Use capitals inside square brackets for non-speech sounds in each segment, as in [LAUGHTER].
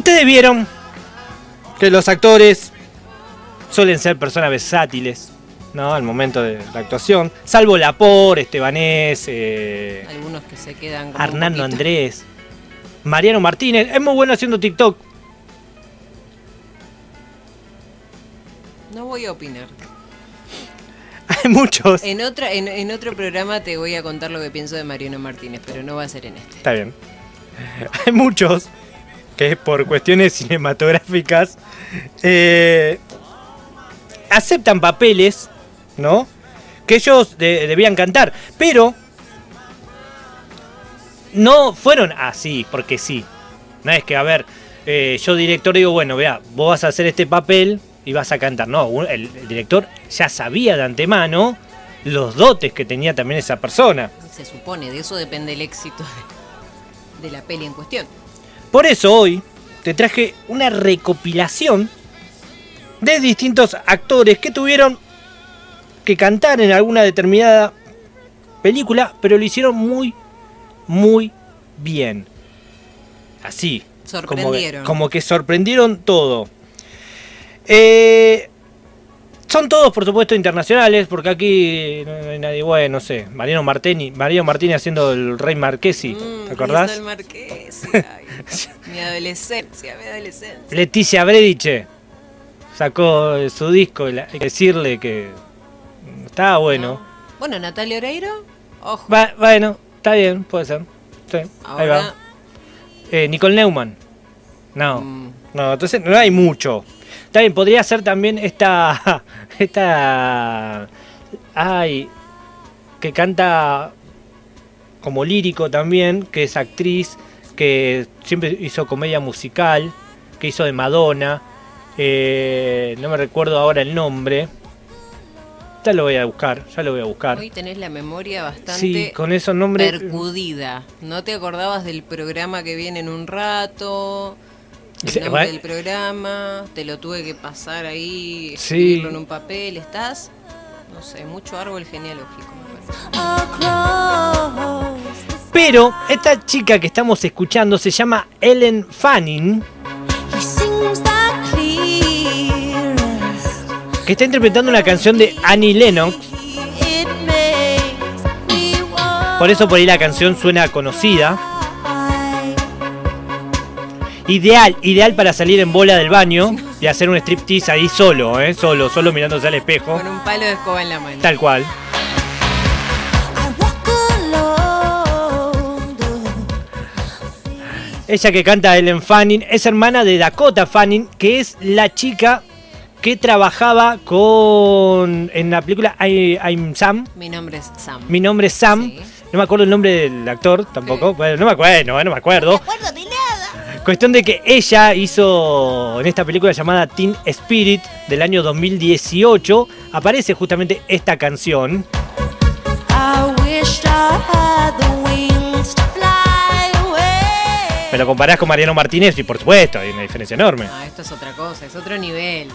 Ustedes vieron que los actores suelen ser personas versátiles, ¿no? Al momento de la actuación. Salvo Lapor, Estebanés, eh, Algunos que se quedan como un Hernando Andrés, Mariano Martínez. Es muy bueno haciendo TikTok. No voy a opinar. [LAUGHS] Hay muchos. En, otra, en, en otro programa te voy a contar lo que pienso de Mariano Martínez, pero no va a ser en este. Está bien. [LAUGHS] Hay muchos que por cuestiones [LAUGHS] cinematográficas eh, aceptan papeles, ¿no? Que ellos de- debían cantar, pero no fueron así, porque sí. No es que, a ver, eh, yo director digo, bueno, vea, vos vas a hacer este papel y vas a cantar. No, el, director ya sabía de antemano los dotes que tenía también esa persona. Se supone, de eso depende el éxito de la peli en cuestión. Por eso hoy te traje una recopilación de distintos actores que tuvieron que cantar en alguna determinada película, pero lo hicieron muy, muy bien. Así. Como que, Sorprendieron. como que sorprendieron todo. Eh, son todos, por supuesto, internacionales, porque aquí no hay nadie, bueno, no sé, Mariano Martini, Mariano Martínez haciendo el Rey Marquesi, Mm, ¿te acordás? Rizal Marqués, ay, [LAUGHS] mi adolescencia, mi adolescencia. Leticia Brediche sacó su disco y la- hay que decirle que estaba bueno. Bueno, Natalia Oreiro, ojo. Va- bueno, está bien, puede ser. Sí, ahí va. Ahora, Eh, Nicole Neumann. No, mm, no, entonces no hay mucho. Bien, podría ser también esta. [LAUGHS] Esta. Ay. Que canta como lírico también, que es actriz, que siempre hizo comedia musical, que hizo de Madonna. eh, no me recuerdo ahora el nombre. Ya lo voy a buscar, ya lo voy a buscar. hoy tenés la memoria bastante Sí, con esos nombres. percudida. ¿No te acordabas del programa que viene en un rato? El Sí, nombre del programa, te lo tuve que pasar ahí, Sí. escribirlo en un papel, estás, no sé, mucho árbol genealógico. Pero esta chica que estamos escuchando se llama Ellen Fanning, que está interpretando una canción de Annie Lennox. Por eso por ahí la canción suena conocida. Ideal, ideal para salir en bola del baño y hacer un striptease ahí solo, ¿eh? Solo, solo mirándose al espejo. Con un palo de escoba en la mano. Tal cual. Ella que canta Ellen Fanning es hermana de Dakota Fanning, que es la chica que trabajaba con en la película I, I'm Sam. Mi nombre es Sam. Mi nombre es Sam. Sí. No me acuerdo el nombre del actor tampoco. Bueno, no me acuerdo, no, no me acuerdo. Cuestión de que ella hizo en esta película llamada Teen Spirit del año 2018. Aparece justamente esta canción. Me lo comparás con Mariano Martínez y por supuesto hay una diferencia enorme. Ah, esto es otra cosa, es otro nivel.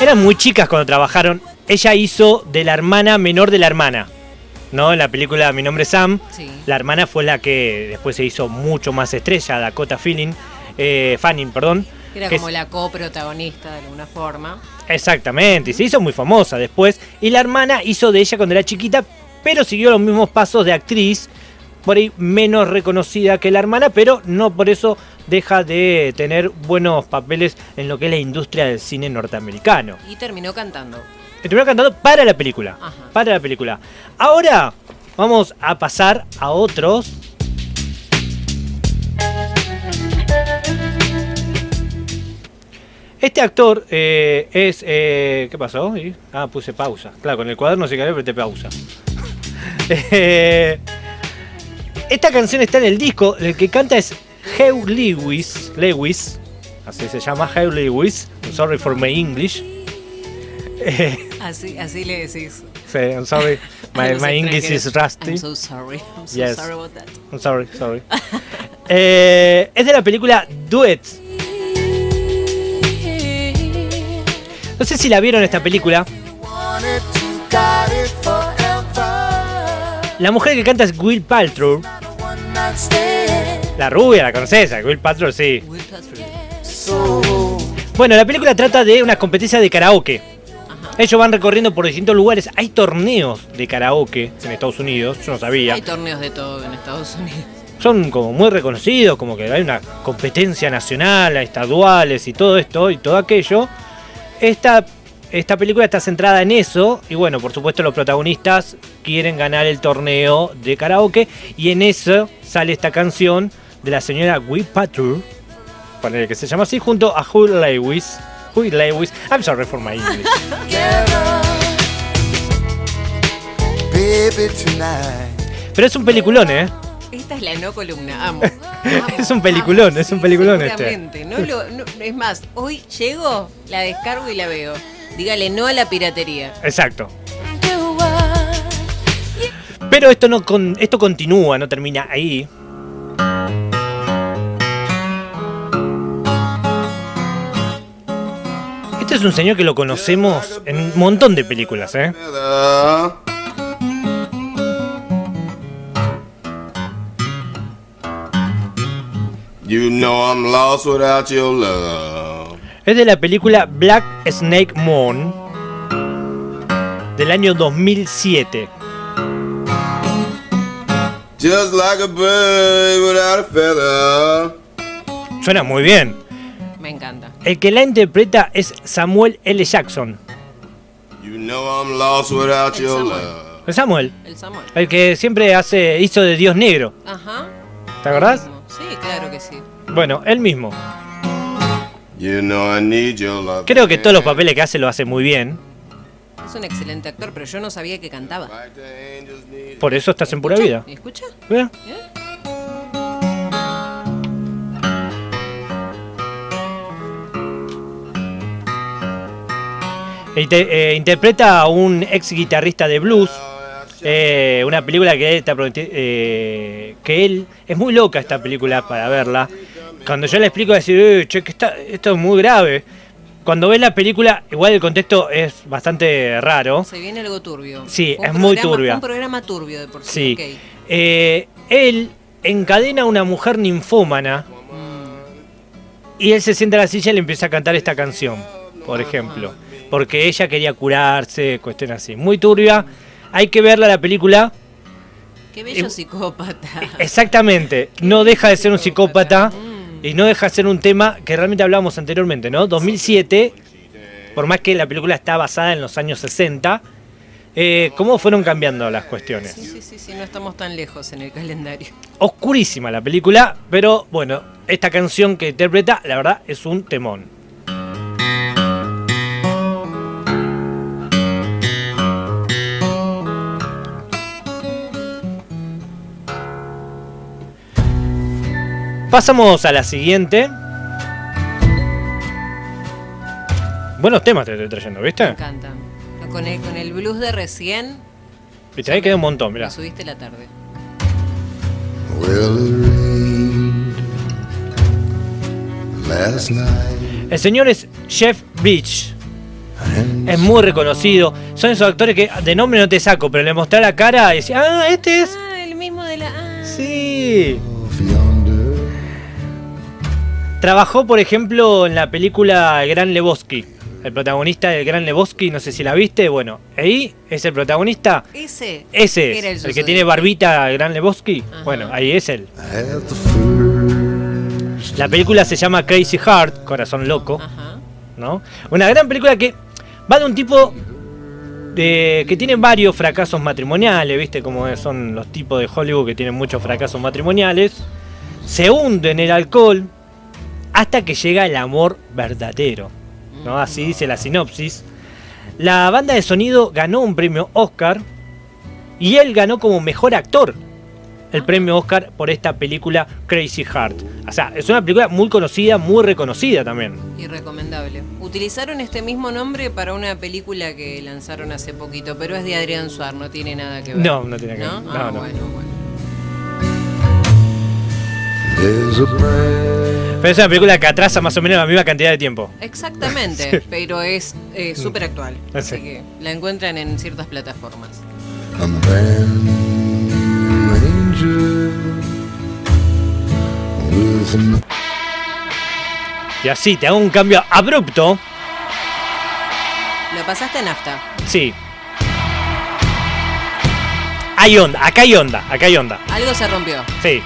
Eran muy chicas cuando trabajaron. Ella hizo de la hermana menor de la hermana. ¿No? En la película Mi nombre es Sam. Sí. La hermana fue la que después se hizo mucho más estrella, Dakota Fanning, eh, Fanning, perdón. Era como es- la coprotagonista de alguna forma. Exactamente, y se hizo muy famosa después. Y la hermana hizo de ella cuando era chiquita, pero siguió los mismos pasos de actriz, por ahí menos reconocida que la hermana, pero no por eso deja de tener buenos papeles en lo que es la industria del cine norteamericano. Y terminó cantando. Estuvieron cantando para la película. Ajá. Para la película. Ahora vamos a pasar a otros. Este actor eh, es. eh, ¿Qué pasó? ¿Y? Ah, puse pausa. Claro, con el cuaderno se cayó, pero te pausa. [LAUGHS] Eh, esta canción está en el disco. El que canta es Hugh Lewis. Lewis. Así se llama Hugh Lewis. I'm sorry for my English. [LAUGHS] Así, así le decís. Sí, I'm sorry. [LAUGHS] My, my English is rusty. I'm so sorry. I'm so Yes. sorry about that. I'm sorry, sorry. [LAUGHS] Eh, es de la película Duet. No sé si la vieron esta película. La mujer que canta es Will Paltrow. La rubia, la conoces, Will Paltrow sí. Will Patrick. So Bueno, la película trata de una competencia de karaoke. Ellos van recorriendo por distintos lugares. Hay torneos de karaoke en Estados Unidos, yo no sabía. Hay torneos de todo en Estados Unidos. Son como muy reconocidos, como que hay una competencia nacional, estaduales y todo esto y todo aquello. Esta, esta película está centrada en eso y bueno, por supuesto los protagonistas quieren ganar el torneo de karaoke y en eso sale esta canción de la señora Will Patrol, ponele que se llama así, junto a Huey Lewis. Huey Lewis, I'm sorry for my English. together. [LAUGHS] Baby, tonight. Pero es un peliculón, ¿eh? Esta es la no columna, amo. amo, [LAUGHS] Es un peliculón, amo, es un sí, peliculón este. seguramente. No lo- no- es más, hoy llego, la descargo y la veo. Dígale no a la piratería. Exacto. Pero esto no con, esto continúa, no termina ahí. Este es un señor que lo conocemos en un montón de películas, ¿eh? You know I'm lost without your love. Es de la película Black Snake Moon del año 2007. Just like a bird without a feather. Suena muy bien. Me encanta. El que la interpreta es Samuel L. Jackson. You know I'm lost without El your Samuel. love. Es Samuel, El Samuel. el que siempre hace hizo de Dios Negro. Ajá. ¿Te acordás? Sí, claro que sí. Bueno, él mismo. Creo que todos los papeles que hace lo hace muy bien. Es un excelente actor, pero yo no sabía que cantaba. Por eso estás en pura vida. ¿Me escucha? Mira. E eh, interpreta a un ex guitarrista de blues. eh, una película que, está eh, que él. Es muy loca esta película para verla. Cuando yo le explico, decir, "Eh, che, que está, esto es muy grave. Cuando ves la película, igual el contexto es bastante raro. Se viene algo turbio. Sí, un es muy programa- fue un programa turbio de por sí. Eh, él encadena a una mujer ninfómana y él se sienta en la silla y le empieza a cantar esta canción, por ejemplo. Porque ella quería curarse, cuestión así. Muy turbia. Hay que verla la película. Qué bello Eh, psicópata. Exactamente. No deja de ser un psicópata y no deja de ser un tema que realmente hablábamos anteriormente, ¿no? 2007, por más que la película está basada en los años 60, eh, ¿cómo fueron cambiando las cuestiones? Sí, sí, sí, sí, no estamos tan lejos en el calendario. oscurísima la película, pero bueno, esta canción que interpreta, la verdad, es un temón. Pasamos a la siguiente. Buenos temas te estoy trayendo, Me ¿viste? encanta. Con el, con el blues de recién, Viste, ahí queda un montón, mirá. me subiste la tarde. Well, it rained last night. El señor es Jeff Bridge. And Es muy reconocido. Son esos actores que de nombre no te saco, pero le mostré la cara y decía, ah, este es. Ah, el mismo de la. Ah. Sí. Trabajó, por ejemplo, en la película El Gran Lebowski. El protagonista del Gran Lebowski, no sé si la viste. Bueno, ahí es el protagonista. Ese. Ese el es, el que tiene barbita, el Gran Lebowski. Ajá. Bueno, ahí es él. La película se llama Crazy Heart, Corazón Loco. Ajá. ¿no? Una gran película que va de un tipo de, que tiene varios fracasos matrimoniales, ¿viste? Como son los tipos de Hollywood que tienen muchos fracasos matrimoniales. Se hunde en el alcohol hasta que llega el amor verdadero, ¿no? Así dice la sinopsis. La banda de sonido ganó un premio Oscar y él ganó como mejor actor el premio Oscar por esta película Crazy Heart. O sea, es una película muy conocida, muy reconocida también. Y recomendable. Utilizaron este mismo nombre para una película que lanzaron hace poquito, pero es de Adrián Suar, no tiene nada que ver. No, no tiene que ¿No? ver. Ah, No, no. bueno, bueno. Pero es una película que atrasa más o menos la misma cantidad de tiempo. Exactamente, [LAUGHS] pero es eh, súper actual. Ah, Así sí. que la encuentran en ciertas plataformas. Y así, te hago un cambio abrupto. Lo pasaste en nafta. Sí. Hay onda, acá hay onda, acá hay onda. Algo se rompió. Sí.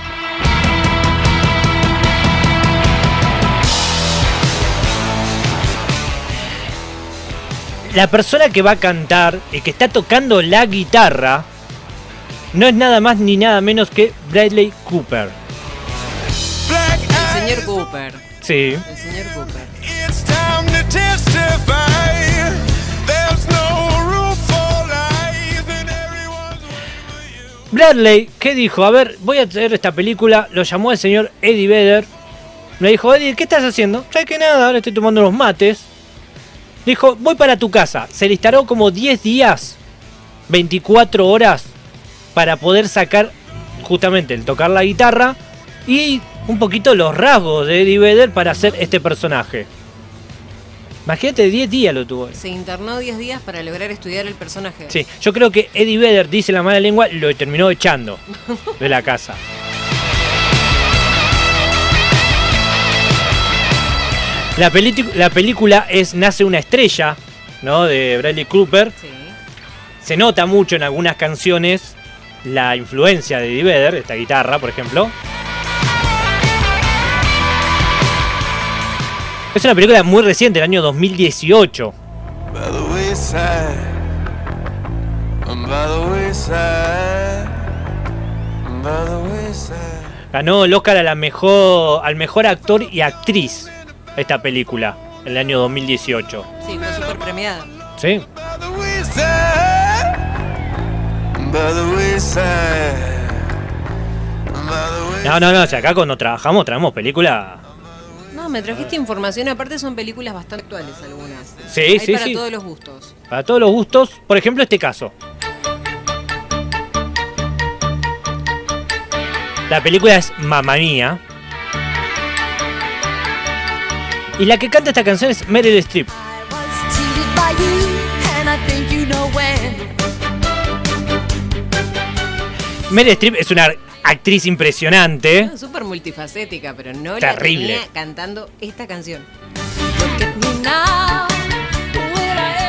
La persona que va a cantar y que está tocando la guitarra no es nada más ni nada menos que Bradley Cooper. El señor Cooper. Sí. El señor Cooper. It's time to testify. There's no room for lies and everyone's Bradley, ¿qué dijo? A ver, voy a hacer esta película. Lo llamó el señor Eddie Vedder. Le dijo, Eddie, ¿qué estás haciendo? ¿Sabes que nada? Ahora estoy tomando unos mates. Dijo, voy para tu casa. Se le instaló como 10 días, 24 horas, para poder sacar justamente el tocar la guitarra y un poquito los rasgos de Eddie Vedder para hacer este personaje. Imagínate, 10 días lo tuvo. Se internó 10 días para lograr estudiar el personaje. Sí, yo creo que Eddie Vedder, dice la mala lengua, lo terminó echando de la casa. [LAUGHS] La, película- la película es Nace una estrella, ¿no? De Bradley Cooper. Sí. Se nota mucho en algunas canciones la influencia de Eddie Vedder, esta guitarra, por ejemplo. Es una película muy reciente, del año 2018. by the wayside. I'm by the wayside. I'm by the wayside. Ganó el Oscar a la mejor, al mejor actor y actriz esta película, en el año 2018. Sí, fue súper premiada. ¿Sí? No, no, no, si acá cuando trabajamos traemos película. No, me trajiste información. Aparte son películas bastante actuales algunas. Sí, Hay sí, para sí. todos los gustos. Para todos los gustos, por ejemplo, este caso. La película es Mamma Mía. Y la que canta esta canción es Meryl Streep. Meryl Streep es una actriz impresionante. Súper multifacética, pero no Terrible. la tenía cantando esta canción.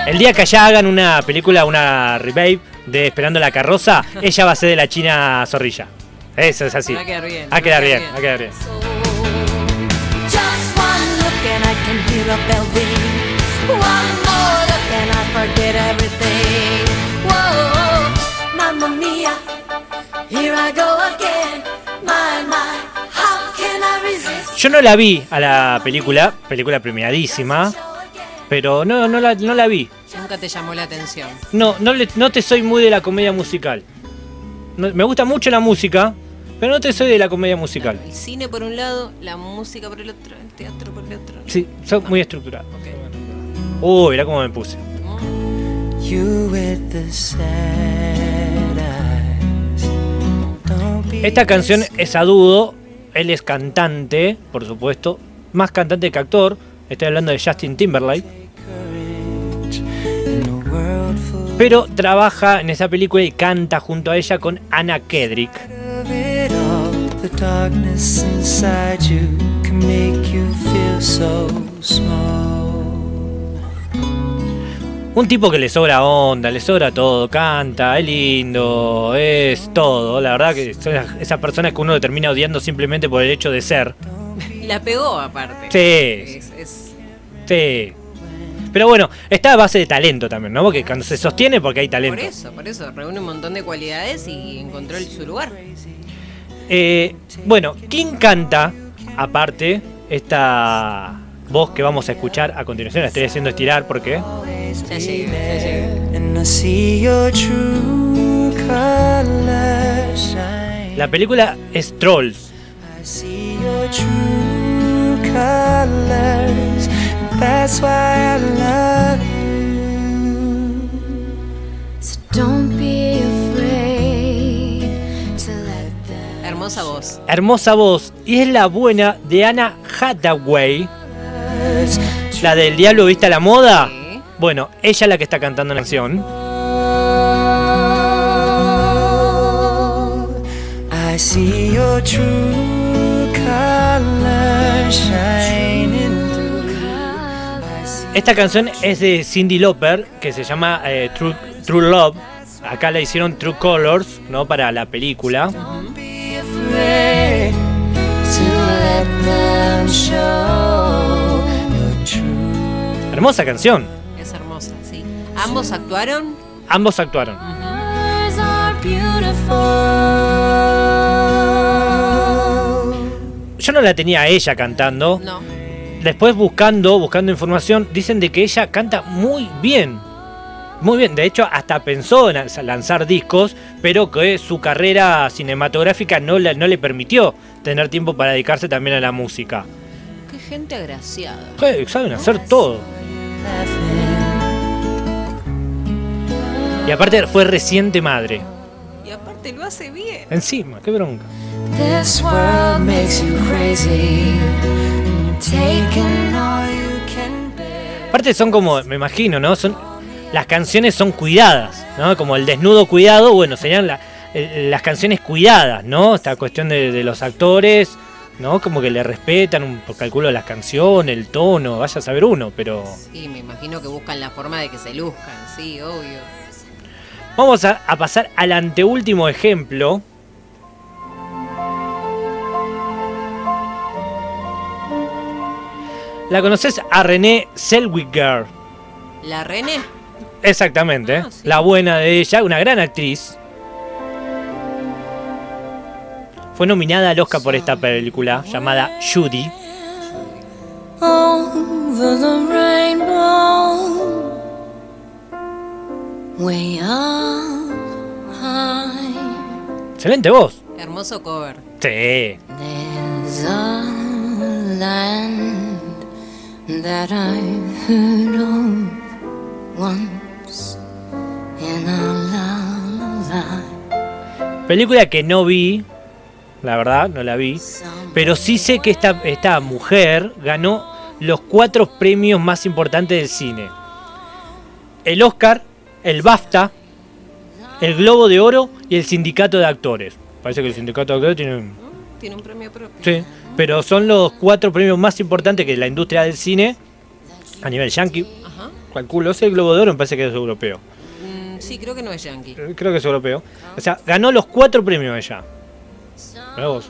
El día que allá hagan una película, una remake de Esperando la carroza, ella va a ser de la China zorrilla. Eso es así. Va a quedar bien, Va a quedar bien, va a quedar bien. A bell ring. One more look and I forget everything. Whoa, mamma mia, here I go again. My, my, how can I resist? Yo no la vi a la película, película premiadísima, pero no, no, la, no la vi. Nunca te llamó la atención. No, no, le- no te soy muy de la comedia musical. No- me gusta mucho la música, pero no te soy de la comedia musical. El cine por un lado, la música por el otro, el teatro por el otro. Sí, soy muy estructurado. Ok. Uy, mirá cómo me puse. You with the sad eyes. Don't be Esta canción es a dúo, él es cantante, por supuesto, más cantante que actor. Estoy hablando de Justin Timberlake. Pero trabaja en esa película y canta junto a ella con Anna Kedrick. Of it all. The darkness inside you can make you feel so small. Un tipo que le sobra onda, le sobra todo, canta, es lindo, es todo. La verdad que son esas- personas que uno termina odiando simplemente por el hecho de ser. Y la pegó aparte. Sí, Es, es- sí. Pero bueno, está a base de talento también, ¿no? Porque cuando se sostiene porque hay por talento. eso, por eso. Reúne un montón de cualidades y encontró su lugar. Eh, bueno, ¿quién canta, aparte, esta voz que vamos a escuchar a continuación? La estoy haciendo estirar porque... True colors shine. La película es Trolls. That's why I love Hermosa voz. Y es la buena de Anna Hathaway, la del Diablo Vista a la Moda. Bueno, ella es la que está cantando la canción. I see your true shining Esta canción es de Cindy Lauper, que se llama eh, True, True Love. Acá la hicieron True Colors, ¿no? Para la película. Hermosa canción. Es hermosa, sí. Ambos actuaron. Ambos actuaron. Yo no la tenía a ella cantando. No. Después buscando, buscando información, dicen de que ella canta muy bien. Muy bien, de hecho hasta pensó en lanzar discos, pero que su carrera cinematográfica no, la- no le permitió tener tiempo para dedicarse también a la música. Qué gente agraciada. Eh, Saben hacer todo. Y aparte fue reciente madre. Y aparte lo hace bien. Encima, qué bronca. This world makes you crazy. And you're taking all you can bear. Aparte son como, me imagino, ¿no? Son las canciones son cuidadas, ¿no? Como el desnudo cuidado, bueno, serían la- el- las canciones cuidadas, ¿no? Esta cuestión de, de los actores, ¿no? Como que le respetan un por calculo las canciones, el tono, vaya a saber uno, pero Sí, me imagino que buscan la forma de que se luzcan, sí, obvio. vamos a, a pasar al anteúltimo ejemplo. ¿La conoces a René Zellweger? ¿La René? Exactamente, Ah, sí. la buena de ella, una gran actriz. Fue nominada al Oscar por esta película llamada Judy. Over the rainbow. Way up high. Excelente voz. Hermoso cover. Sí. There's a land that I've heard of once in a lullaby. Película que no vi, la verdad, no la vi. Pero sí sé que esta, esta mujer ganó los cuatro premios más importantes del cine. El Oscar, el BAFTA, el Globo de Oro y el Sindicato de Actores. Parece que el Sindicato de Actores tiene... Tiene un premio propio. Sí, pero son los cuatro premios más importantes que la industria del cine a nivel yankee. Ajá. Calculo, ese Globo de Oro me parece que es europeo. Mm, sí, creo que no es yankee. Eh, Creo que es europeo. O sea, ganó los cuatro premios ella.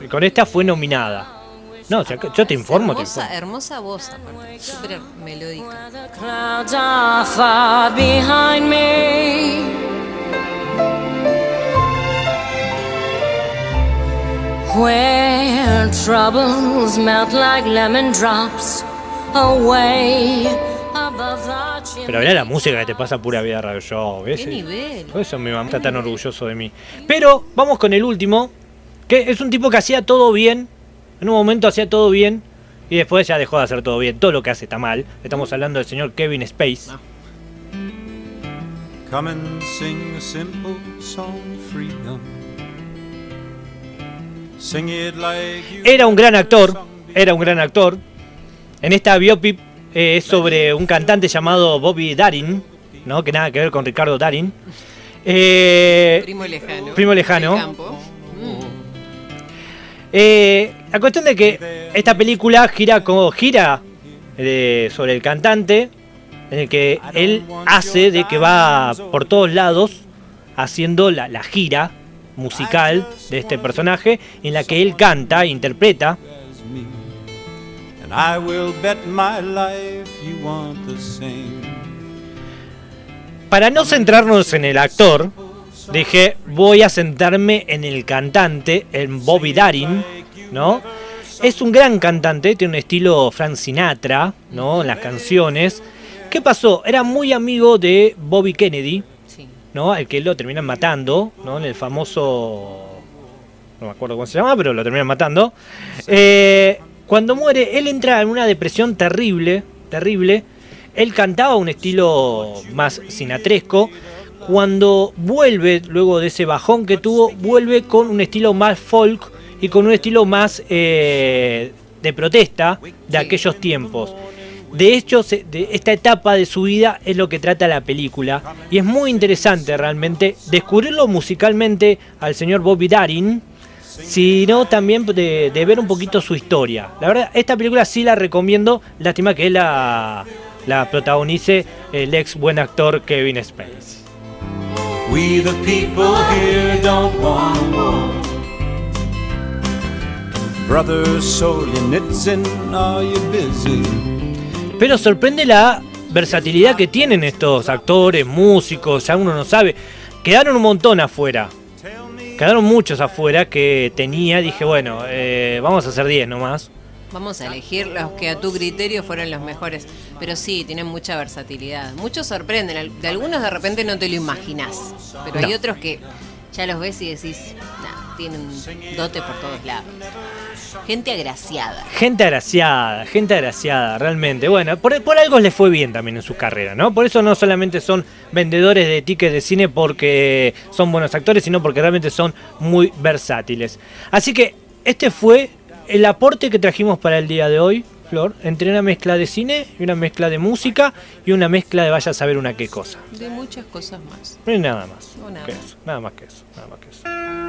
Y con esta fue nominada. No, o sea, que yo te informo, te hermosa, informo. hermosa voz, aparte. Súper melódica. Where troubles melt like lemon drops away. Pero mirá la música que te pasa pura vida radio show. ¿ves? ¿Qué nivel? Por eso mi mamá está tan orgulloso de mí. Pero vamos con el último, que es un tipo que hacía todo bien. En un momento hacía todo bien. Y después ya dejó de hacer todo bien. Todo lo que hace está mal. Estamos hablando del señor Kevin Space. Ah. Come and sing a simple song of freedom. Sing it like you Era un gran actor. Era un gran actor. En esta biopic eh, es sobre un cantante llamado Bobby Darin. ¿no? Que nada que ver con Ricardo Darin. Eh, Primo lejano. Primo lejano. Eh, la cuestión de que esta película gira como gira eh, sobre el cantante, en el que él hace de que va por todos lados haciendo la, la gira musical de este personaje, en la que él canta, e interpreta. Para no centrarnos en el actor, dije voy a centrarme en el cantante, en Bobby Darin, ¿no? Es un gran cantante, tiene un estilo Frank Sinatra, ¿no? En las canciones. ¿Qué pasó? Era muy amigo de Bobby Kennedy. ¿no? Al que lo terminan matando, ¿no? En el famoso. No me acuerdo cómo se llama, pero lo terminan matando. Eh, cuando muere, él entra en una depresión terrible, terrible. Él cantaba un estilo más sinatresco. Cuando vuelve, luego de ese bajón que tuvo, vuelve con un estilo más folk y con un estilo más eh, de protesta de aquellos tiempos. De hecho, se- de esta etapa de su vida es lo que trata la película. Y es muy interesante realmente descubrirlo musicalmente al señor Bobby Darin, sino también de, ver un poquito su historia. La verdad, esta película sí la recomiendo. Lástima que la, la protagonice el ex buen actor Kevin Spacey. We the people here don't want war. Brother, are you busy? Pero sorprende la versatilidad que tienen estos actores, músicos, ya uno no sabe. Quedaron un montón afuera. Quedaron muchos afuera que tenía. Dije, bueno, eh, vamos a hacer 10 nomás. Vamos a elegir los que a tu criterio fueron los mejores. Pero sí, tienen mucha versatilidad. Muchos sorprenden. De algunos de repente no te lo imaginas. Pero hay otros que ya los ves y decís, nah, tienen dote por todos lados. Gente agraciada. Gente agraciada, gente agraciada, realmente. Bueno, por, por algo les fue bien también en su carrera, ¿no? Por eso no solamente son vendedores de tickets de cine porque son buenos actores, sino porque realmente son muy versátiles. Así que este fue el aporte que trajimos para el día de hoy, Flor, entre una mezcla de cine y una mezcla de música y una mezcla de vaya a saber una qué cosa. De muchas cosas más. No hay nada más. No, nada que más. eso, nada más que eso, nada más que eso.